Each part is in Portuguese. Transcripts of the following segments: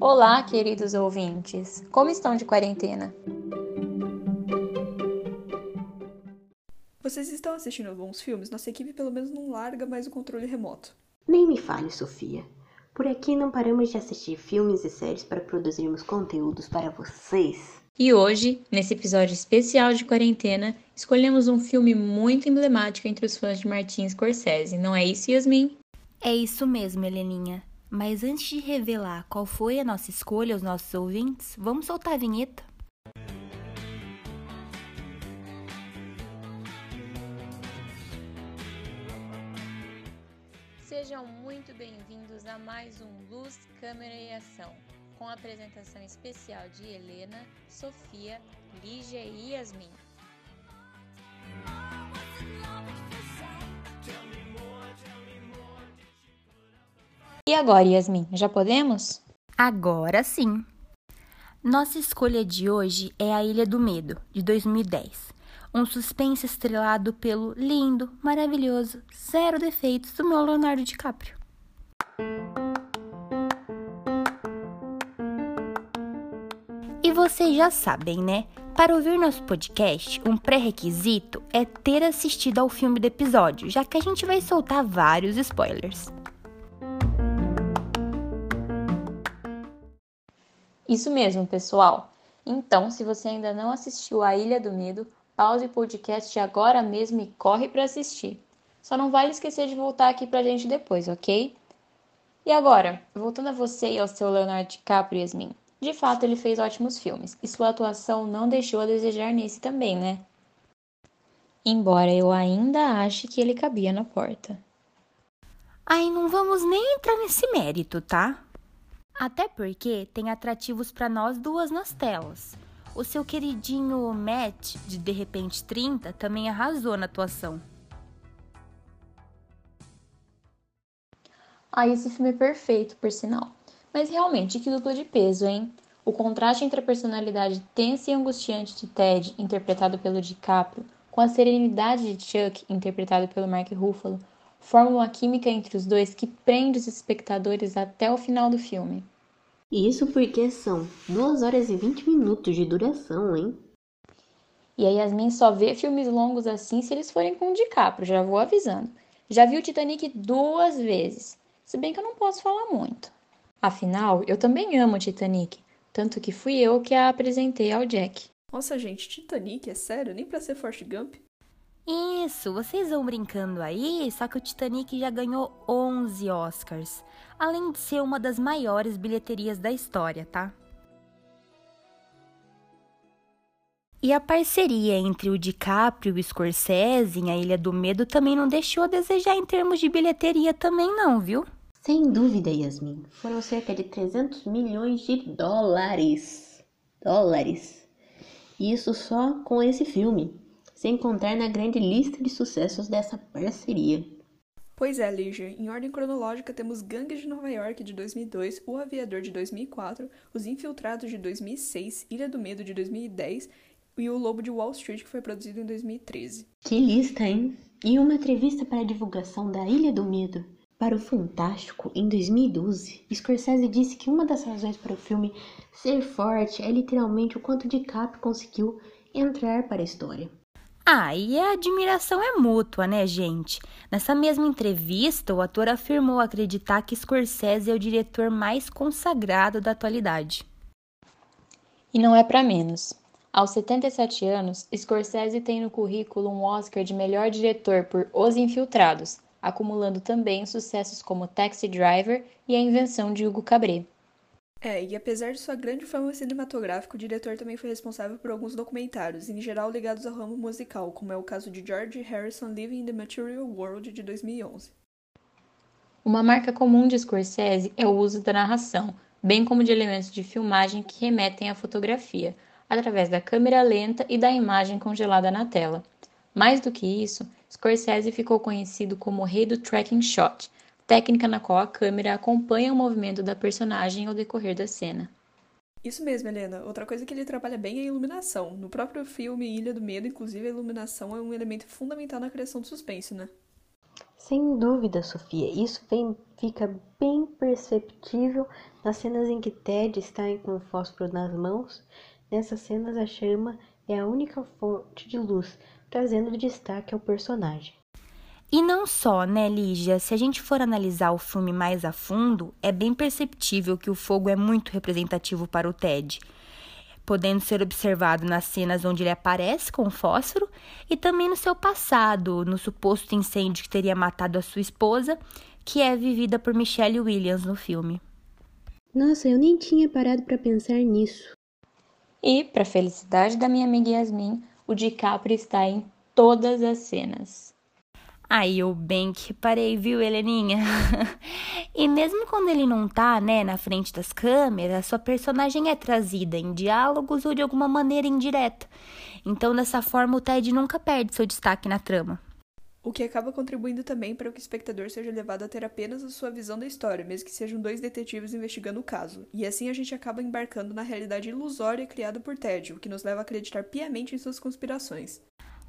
Olá, queridos ouvintes! Como estão de quarentena? Vocês estão assistindo bons filmes? Nossa equipe pelo menos não larga mais o controle remoto. Nem me fale, Sofia. Por aqui não paramos de assistir filmes e séries para produzirmos conteúdos para vocês. E hoje, nesse episódio especial de quarentena, escolhemos um filme muito emblemático entre os fãs de Martin Scorsese, não é isso, Yasmin? É isso mesmo, Heleninha. Mas antes de revelar qual foi a nossa escolha aos nossos ouvintes, vamos soltar a vinheta. Sejam muito bem-vindos a mais um Luz, Câmera e Ação com a apresentação especial de Helena, Sofia, Lígia e Yasmin. E agora, Yasmin, já podemos? Agora sim! Nossa escolha de hoje é A Ilha do Medo, de 2010. Um suspense estrelado pelo lindo, maravilhoso, zero defeitos do meu Leonardo DiCaprio. E vocês já sabem, né? Para ouvir nosso podcast, um pré-requisito é ter assistido ao filme do episódio, já que a gente vai soltar vários spoilers. Isso mesmo, pessoal. Então, se você ainda não assistiu a Ilha do Medo, pause o podcast agora mesmo e corre para assistir. Só não vale esquecer de voltar aqui pra gente depois, ok? E agora, voltando a você e ao seu Leonardo DiCaprio, Yasmin. De fato, ele fez ótimos filmes, e sua atuação não deixou a desejar nesse também, né? Embora eu ainda ache que ele cabia na porta. Ai, não vamos nem entrar nesse mérito, tá? Até porque tem atrativos para nós duas nas telas. O seu queridinho Matt, de De Repente 30, também arrasou na atuação. Ah, esse filme é perfeito, por sinal. Mas realmente, que dupla de peso, hein? O contraste entre a personalidade tensa e angustiante de Ted, interpretado pelo DiCaprio, com a serenidade de Chuck, interpretado pelo Mark Ruffalo, forma uma química entre os dois que prende os espectadores até o final do filme. E isso porque são 2 horas e 20 minutos de duração, hein? E a Yasmin só vê filmes longos assim se eles forem com o DiCaprio, já vou avisando. Já vi o Titanic duas vezes, se bem que eu não posso falar muito. Afinal, eu também amo Titanic, tanto que fui eu que a apresentei ao Jack. Nossa, gente, Titanic, é sério? Nem pra ser Forrest Gump? Isso, vocês vão brincando aí, só que o Titanic já ganhou 11 Oscars, além de ser uma das maiores bilheterias da história, tá? E a parceria entre o DiCaprio e o Scorsese em A Ilha do Medo também não deixou a desejar em termos de bilheteria também não, viu? Sem dúvida, Yasmin. Foram cerca de 300 milhões de dólares. Dólares. Isso só com esse filme, sem contar na grande lista de sucessos dessa parceria. Pois é, Lígia. Em ordem cronológica, temos Gangues de Nova York de 2002, O Aviador de 2004, Os Infiltrados de 2006, Ilha do Medo de 2010 e O Lobo de Wall Street, que foi produzido em 2013. Que lista, hein? E uma entrevista para a divulgação da Ilha do Medo para o Fantástico, em 2012, Scorsese disse que uma das razões para o filme ser forte é literalmente o quanto DiCaprio conseguiu entrar para a história. Ah, e a admiração é mútua, né, gente? Nessa mesma entrevista, o ator afirmou acreditar que Scorsese é o diretor mais consagrado da atualidade. E não é para menos. Aos 77 anos, Scorsese tem no currículo um Oscar de melhor diretor por Os Infiltrados, acumulando também sucessos como Taxi Driver e A Invenção de Hugo Cabret. É, e apesar de sua grande fama cinematográfica, o diretor também foi responsável por alguns documentários, em geral ligados ao ramo musical, como é o caso de George Harrison Living in the Material World de 2011. Uma marca comum de Scorsese é o uso da narração, bem como de elementos de filmagem que remetem à fotografia, através da câmera lenta e da imagem congelada na tela. Mais do que isso, Scorsese ficou conhecido como o rei do tracking shot, técnica na qual a câmera acompanha o movimento da personagem ao decorrer da cena. Isso mesmo, Helena. Outra coisa que ele trabalha bem é a iluminação. No próprio filme Ilha do Medo, inclusive, a iluminação é um elemento fundamental na criação do suspense, né? Sem dúvida, Sofia, isso vem, fica bem perceptível nas cenas em que Ted está com o fósforo nas mãos. Nessas cenas, a chama é a única fonte de luz, trazendo destaque ao personagem. E não só, né, Lígia? Se a gente for analisar o filme mais a fundo, é bem perceptível que o fogo é muito representativo para o Ted, podendo ser observado nas cenas onde ele aparece com o fósforo e também no seu passado, no suposto incêndio que teria matado a sua esposa, que é vivida por Michelle Williams no filme. Nossa, eu nem tinha parado para pensar nisso. E, para felicidade da minha amiga Yasmin, o DiCaprio está em todas as cenas. Aí eu bem que reparei, viu, Heleninha? e mesmo quando ele não tá, né, na frente das câmeras, sua personagem é trazida em diálogos ou de alguma maneira indireta. Então, dessa forma, o Ted nunca perde seu destaque na trama. O que acaba contribuindo também para que o espectador seja levado a ter apenas a sua visão da história, mesmo que sejam dois detetives investigando o caso. E assim a gente acaba embarcando na realidade ilusória criada por Ted, o que nos leva a acreditar piamente em suas conspirações.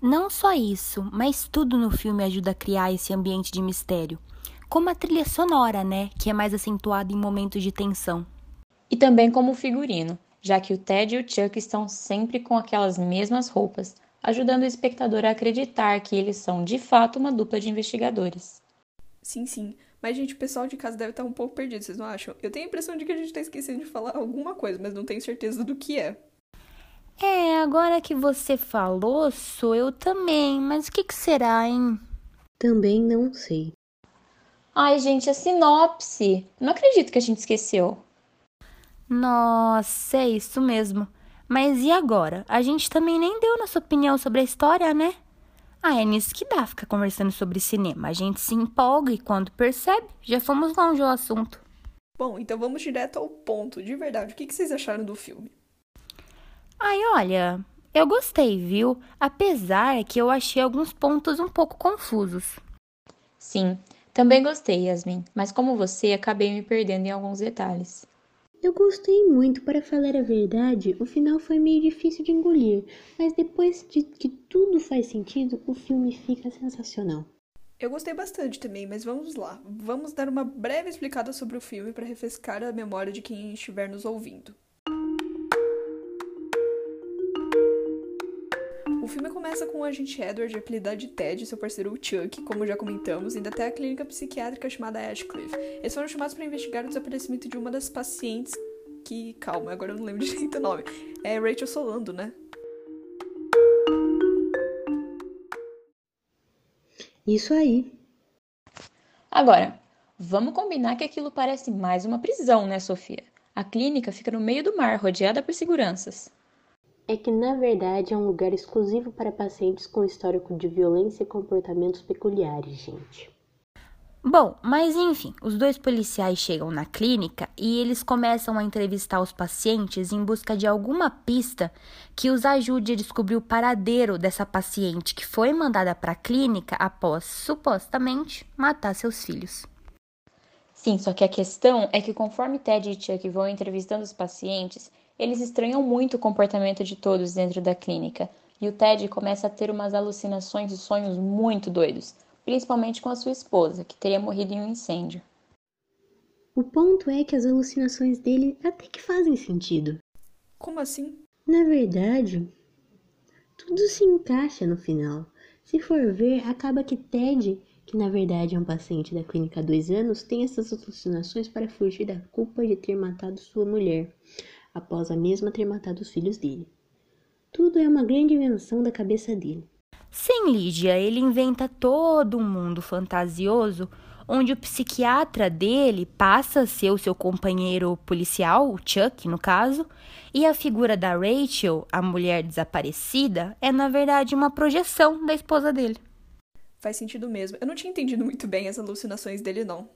Não só isso, mas tudo no filme ajuda a criar esse ambiente de mistério. Como a trilha sonora, né? Que é mais acentuada em momentos de tensão. E também como o figurino, já que o Ted e o Chuck estão sempre com aquelas mesmas roupas, ajudando o espectador a acreditar que eles são de fato uma dupla de investigadores. Sim, sim. Mas, gente, o pessoal de casa deve estar um pouco perdido, vocês não acham? Eu tenho a impressão de que a gente está esquecendo de falar alguma coisa, mas não tenho certeza do que é. É, agora que você falou, sou eu também, mas o que, que será, hein? Também não sei. Ai, gente, a sinopse. Não acredito que a gente esqueceu. Nossa, é isso mesmo. Mas e agora? A gente também nem deu nossa opinião sobre a história, né? Ah, é nisso que dá ficar conversando sobre cinema. A gente se empolga e quando percebe, já fomos longe ao assunto. Bom, então vamos direto ao ponto. De verdade, o que vocês acharam do filme? Ai, olha, eu gostei, viu? Apesar que eu achei alguns pontos um pouco confusos. Sim, também gostei, Yasmin, mas como você, acabei me perdendo em alguns detalhes. Eu gostei muito, para falar a verdade, o final foi meio difícil de engolir, mas depois de que tudo faz sentido, o filme fica sensacional. Eu gostei bastante também, mas vamos lá. Vamos dar uma breve explicada sobre o filme para refrescar a memória de quem estiver nos ouvindo. Filme começa com o agente Edward, apelidado de Ted, e seu parceiro Chuck, como já comentamos, indo até a clínica psiquiátrica chamada Ashcliff. Eles foram chamados para investigar o desaparecimento de uma das pacientes que. Calma, agora eu não lembro direito o nome. É Rachel Solando, né? Isso aí. Agora, vamos combinar que aquilo parece mais uma prisão, né, Sofia? A clínica fica no meio do mar, rodeada por seguranças é que na verdade é um lugar exclusivo para pacientes com histórico de violência e comportamentos peculiares, gente. Bom, mas enfim, os dois policiais chegam na clínica e eles começam a entrevistar os pacientes em busca de alguma pista que os ajude a descobrir o paradeiro dessa paciente que foi mandada para a clínica após supostamente matar seus filhos. Sim, só que a questão é que conforme Ted e Chuck vão entrevistando os pacientes, eles estranham muito o comportamento de todos dentro da clínica, e o Ted começa a ter umas alucinações e sonhos muito doidos, principalmente com a sua esposa, que teria morrido em um incêndio. O ponto é que as alucinações dele até que fazem sentido. Como assim? Na verdade, tudo se encaixa no final. Se for ver, acaba que Ted, que na verdade é um paciente da clínica há dois anos, tem essas alucinações para fugir da culpa de ter matado sua mulher após a mesma ter matado os filhos dele. Tudo é uma grande invenção da cabeça dele. Sim, Lídia, ele inventa todo um mundo fantasioso onde o psiquiatra dele passa a ser o seu companheiro policial, o Chuck, no caso, e a figura da Rachel, a mulher desaparecida, é na verdade uma projeção da esposa dele. Faz sentido mesmo. Eu não tinha entendido muito bem as alucinações dele, não.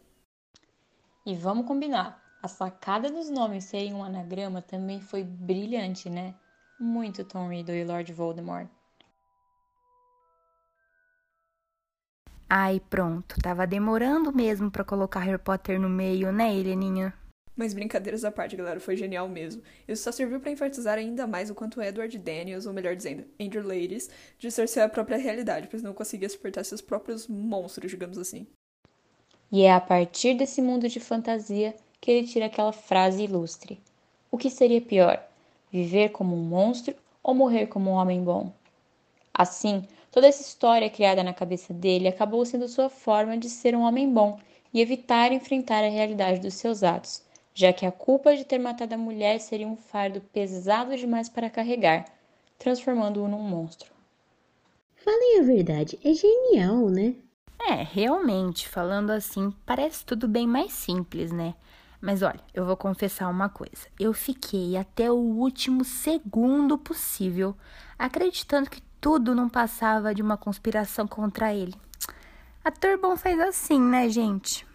E vamos combinar. A sacada dos nomes serem um anagrama também foi brilhante, né? Muito Tom Riddle e Lord Voldemort. Ai, pronto. Tava demorando mesmo para colocar Harry Potter no meio, né, Heleninha? Mas brincadeiras à parte, galera, foi genial mesmo. Isso só serviu para enfatizar ainda mais o quanto Edward Daniels, ou melhor dizendo, Andrew Ladies, distorceu a própria realidade, pois não conseguia suportar seus próprios monstros, digamos assim. E é a partir desse mundo de fantasia que ele tira aquela frase ilustre: O que seria pior, viver como um monstro ou morrer como um homem bom? Assim, toda essa história criada na cabeça dele acabou sendo sua forma de ser um homem bom e evitar enfrentar a realidade dos seus atos já que a culpa de ter matado a mulher seria um fardo pesado demais para carregar, transformando-o num monstro. Falem a verdade, é genial, né? É, realmente, falando assim, parece tudo bem mais simples, né? Mas olha, eu vou confessar uma coisa. Eu fiquei até o último segundo possível acreditando que tudo não passava de uma conspiração contra ele. Ator bom faz assim, né, gente?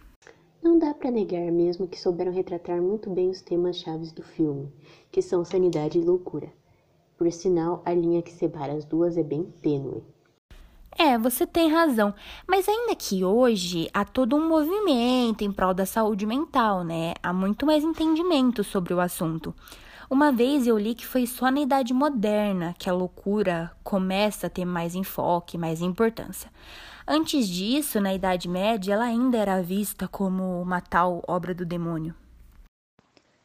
Não dá para negar mesmo que souberam retratar muito bem os temas chaves do filme, que são sanidade e loucura. Por sinal, a linha que separa as duas é bem tênue. É, você tem razão. Mas ainda que hoje há todo um movimento em prol da saúde mental, né? Há muito mais entendimento sobre o assunto. Uma vez eu li que foi só na Idade Moderna que a loucura começa a ter mais enfoque, mais importância. Antes disso, na Idade Média, ela ainda era vista como uma tal obra do demônio.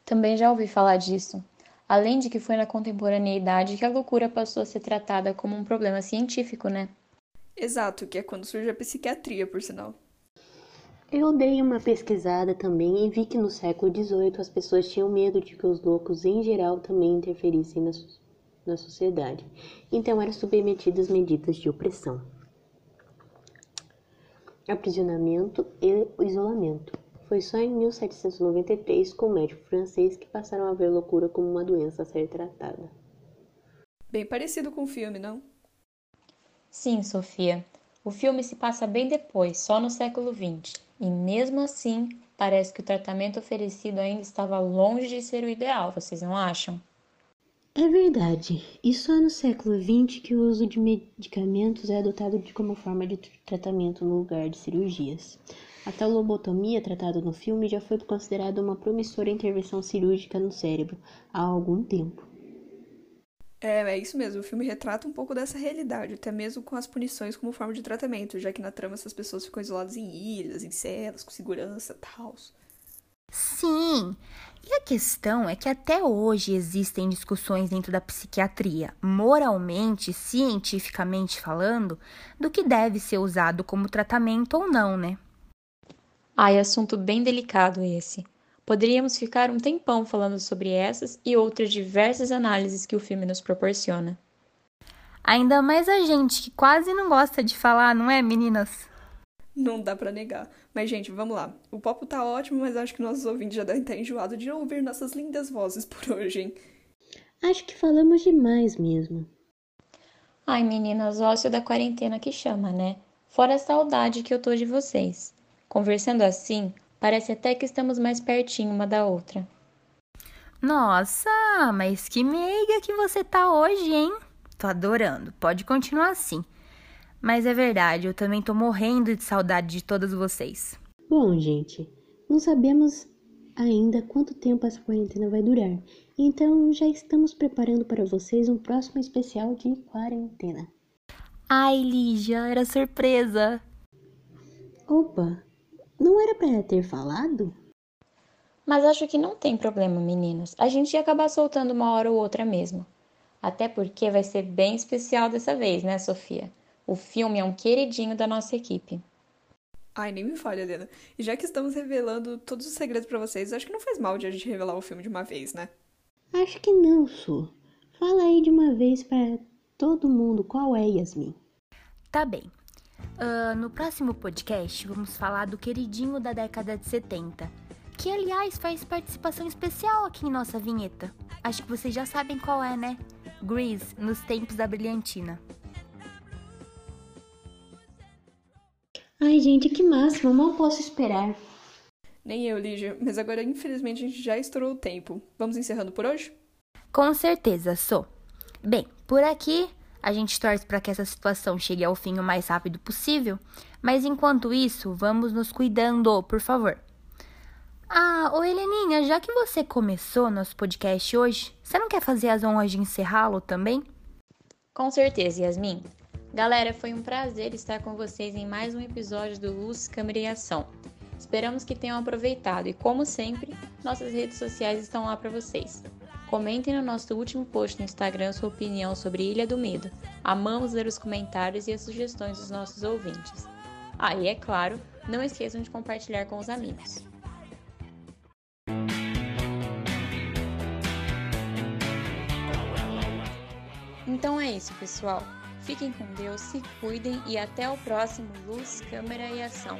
Também já ouvi falar disso. Além de que foi na contemporaneidade que a loucura passou a ser tratada como um problema científico, né? Exato, que é quando surge a psiquiatria, por sinal. Eu dei uma pesquisada também e vi que no século XVIII as pessoas tinham medo de que os loucos em geral também interferissem na, na sociedade, então eram submetidas medidas de opressão aprisionamento e isolamento. Foi só em 1793, com o médico francês, que passaram a ver loucura como uma doença a ser tratada. Bem parecido com o filme, não? Sim, Sofia. O filme se passa bem depois, só no século XX, e mesmo assim, parece que o tratamento oferecido ainda estava longe de ser o ideal, vocês não acham? É verdade. E só no século XX que o uso de medicamentos é adotado como forma de tratamento no lugar de cirurgias. A tal lobotomia tratada no filme já foi considerada uma promissora intervenção cirúrgica no cérebro há algum tempo. É, é isso mesmo. O filme retrata um pouco dessa realidade, até mesmo com as punições como forma de tratamento, já que na trama essas pessoas ficam isoladas em ilhas, em celas, com segurança, tal. Sim. E a questão é que até hoje existem discussões dentro da psiquiatria, moralmente, cientificamente falando, do que deve ser usado como tratamento ou não, né? Ai, assunto bem delicado esse. Poderíamos ficar um tempão falando sobre essas e outras diversas análises que o filme nos proporciona. Ainda mais a gente que quase não gosta de falar, não é, meninas? Não dá para negar. Mas, gente, vamos lá. O papo tá ótimo, mas acho que nossos ouvintes já devem estar enjoados de ouvir nossas lindas vozes por hoje, hein? Acho que falamos demais mesmo. Ai, meninas, ócio da quarentena que chama, né? Fora a saudade que eu tô de vocês. Conversando assim, parece até que estamos mais pertinho uma da outra. Nossa, mas que meiga que você tá hoje, hein? Tô adorando. Pode continuar assim. Mas é verdade, eu também tô morrendo de saudade de todas vocês. Bom, gente, não sabemos ainda quanto tempo essa quarentena vai durar. Então já estamos preparando para vocês um próximo especial de quarentena. Ai, Lígia, era surpresa. Opa, não era para ter falado? Mas acho que não tem problema, meninos. A gente ia acabar soltando uma hora ou outra mesmo. Até porque vai ser bem especial dessa vez, né, Sofia? O filme é um queridinho da nossa equipe. Ai, nem me falha, Helena. E já que estamos revelando todos os segredos para vocês, acho que não faz mal de a gente revelar o filme de uma vez, né? Acho que não, Su. Fala aí de uma vez para todo mundo qual é, Yasmin. Tá bem. Uh, no próximo podcast, vamos falar do queridinho da década de 70, que aliás faz participação especial aqui em nossa vinheta. Acho que vocês já sabem qual é, né? Grease, nos tempos da brilhantina. Ai, gente, que máximo, mal posso esperar. Nem eu, Lígia, mas agora infelizmente a gente já estourou o tempo. Vamos encerrando por hoje? Com certeza, sou. Bem, por aqui a gente torce para que essa situação chegue ao fim o mais rápido possível, mas enquanto isso, vamos nos cuidando, por favor. Ah, ô Heleninha, já que você começou nosso podcast hoje, você não quer fazer as honras de encerrá-lo também? Com certeza, Yasmin. Galera, foi um prazer estar com vocês em mais um episódio do Luz, Câmera e Ação. Esperamos que tenham aproveitado e, como sempre, nossas redes sociais estão lá para vocês. Comentem no nosso último post no Instagram sua opinião sobre Ilha do Medo. Amamos ler os comentários e as sugestões dos nossos ouvintes. Ah, e é claro, não esqueçam de compartilhar com os amigos. Então é isso, pessoal. Fiquem com Deus, se cuidem e até o próximo Luz, Câmera e Ação.